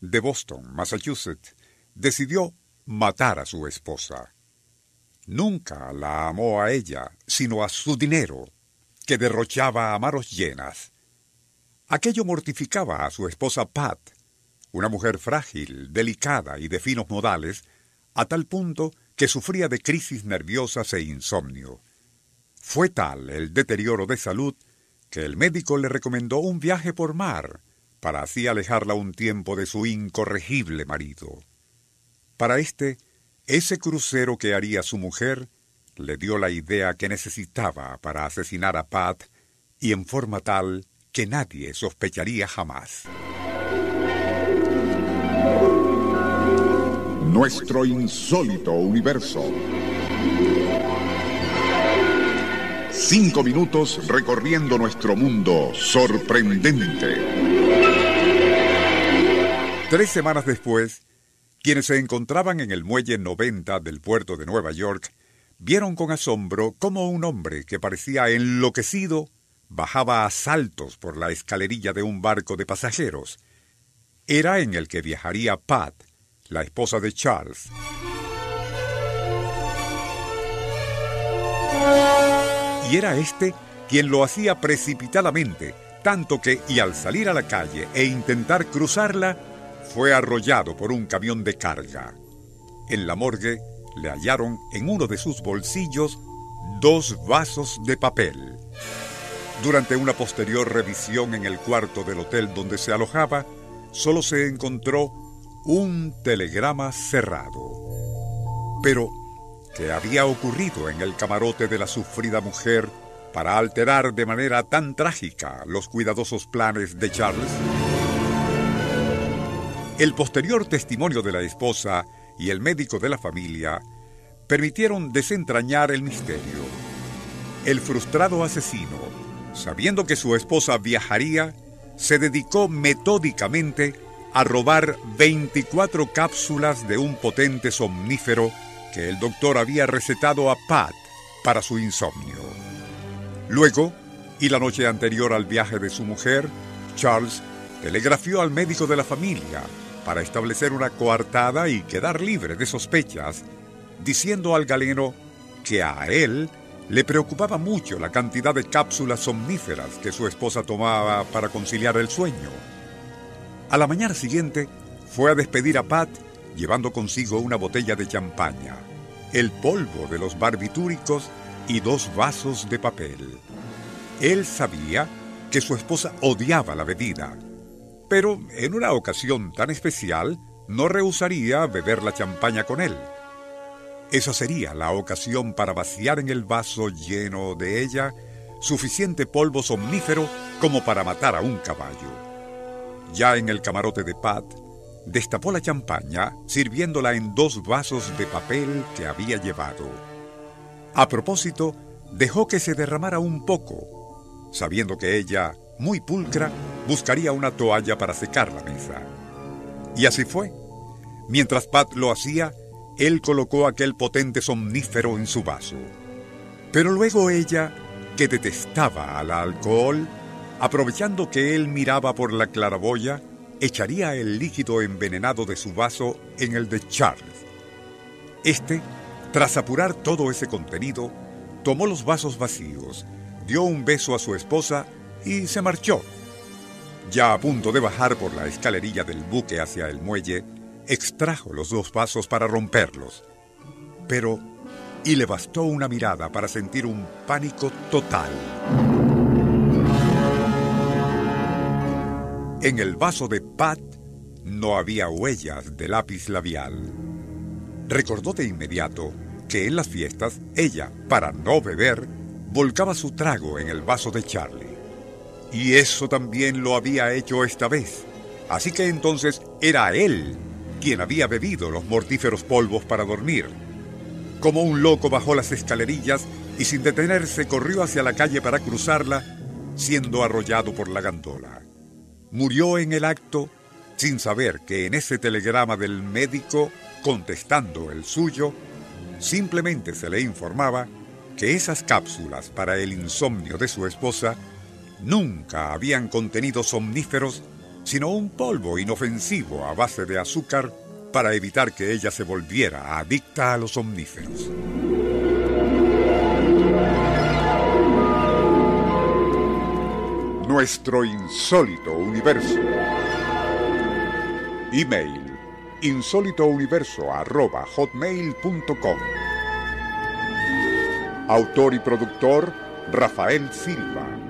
de Boston, Massachusetts, decidió matar a su esposa. Nunca la amó a ella, sino a su dinero, que derrochaba a manos llenas. Aquello mortificaba a su esposa Pat, una mujer frágil, delicada y de finos modales, a tal punto que sufría de crisis nerviosas e insomnio. Fue tal el deterioro de salud que el médico le recomendó un viaje por mar, para así alejarla un tiempo de su incorregible marido. Para éste, ese crucero que haría su mujer le dio la idea que necesitaba para asesinar a Pat y en forma tal que nadie sospecharía jamás. Nuestro insólito universo. Cinco minutos recorriendo nuestro mundo sorprendente. Tres semanas después, quienes se encontraban en el muelle 90 del puerto de Nueva York vieron con asombro cómo un hombre que parecía enloquecido bajaba a saltos por la escalerilla de un barco de pasajeros. Era en el que viajaría Pat, la esposa de Charles. Y era este quien lo hacía precipitadamente, tanto que, y al salir a la calle e intentar cruzarla, fue arrollado por un camión de carga. En la morgue le hallaron en uno de sus bolsillos dos vasos de papel. Durante una posterior revisión en el cuarto del hotel donde se alojaba, solo se encontró un telegrama cerrado. Pero, ¿qué había ocurrido en el camarote de la sufrida mujer para alterar de manera tan trágica los cuidadosos planes de Charles? El posterior testimonio de la esposa y el médico de la familia permitieron desentrañar el misterio. El frustrado asesino, sabiendo que su esposa viajaría, se dedicó metódicamente a robar 24 cápsulas de un potente somnífero que el doctor había recetado a Pat para su insomnio. Luego, y la noche anterior al viaje de su mujer, Charles telegrafió al médico de la familia para establecer una coartada y quedar libre de sospechas, diciendo al galeno que a él le preocupaba mucho la cantidad de cápsulas somníferas que su esposa tomaba para conciliar el sueño. A la mañana siguiente fue a despedir a Pat llevando consigo una botella de champaña, el polvo de los barbitúricos y dos vasos de papel. Él sabía que su esposa odiaba la bebida pero en una ocasión tan especial no rehusaría beber la champaña con él. Esa sería la ocasión para vaciar en el vaso lleno de ella suficiente polvo somnífero como para matar a un caballo. Ya en el camarote de Pat, destapó la champaña sirviéndola en dos vasos de papel que había llevado. A propósito, dejó que se derramara un poco, sabiendo que ella muy pulcra, buscaría una toalla para secar la mesa. Y así fue. Mientras Pat lo hacía, él colocó aquel potente somnífero en su vaso. Pero luego ella, que detestaba al alcohol, aprovechando que él miraba por la claraboya, echaría el líquido envenenado de su vaso en el de Charles. Este, tras apurar todo ese contenido, tomó los vasos vacíos, dio un beso a su esposa y se marchó. Ya a punto de bajar por la escalerilla del buque hacia el muelle, extrajo los dos vasos para romperlos. Pero, y le bastó una mirada para sentir un pánico total. En el vaso de Pat no había huellas de lápiz labial. Recordó de inmediato que en las fiestas ella, para no beber, volcaba su trago en el vaso de Charlie. Y eso también lo había hecho esta vez. Así que entonces era él quien había bebido los mortíferos polvos para dormir. Como un loco bajó las escalerillas y sin detenerse corrió hacia la calle para cruzarla, siendo arrollado por la gandola. Murió en el acto sin saber que en ese telegrama del médico, contestando el suyo, simplemente se le informaba que esas cápsulas para el insomnio de su esposa nunca habían contenido somníferos, sino un polvo inofensivo a base de azúcar para evitar que ella se volviera adicta a los somníferos. Nuestro insólito universo. Email insólitouniverso.hotmail.com Autor y productor Rafael Silva.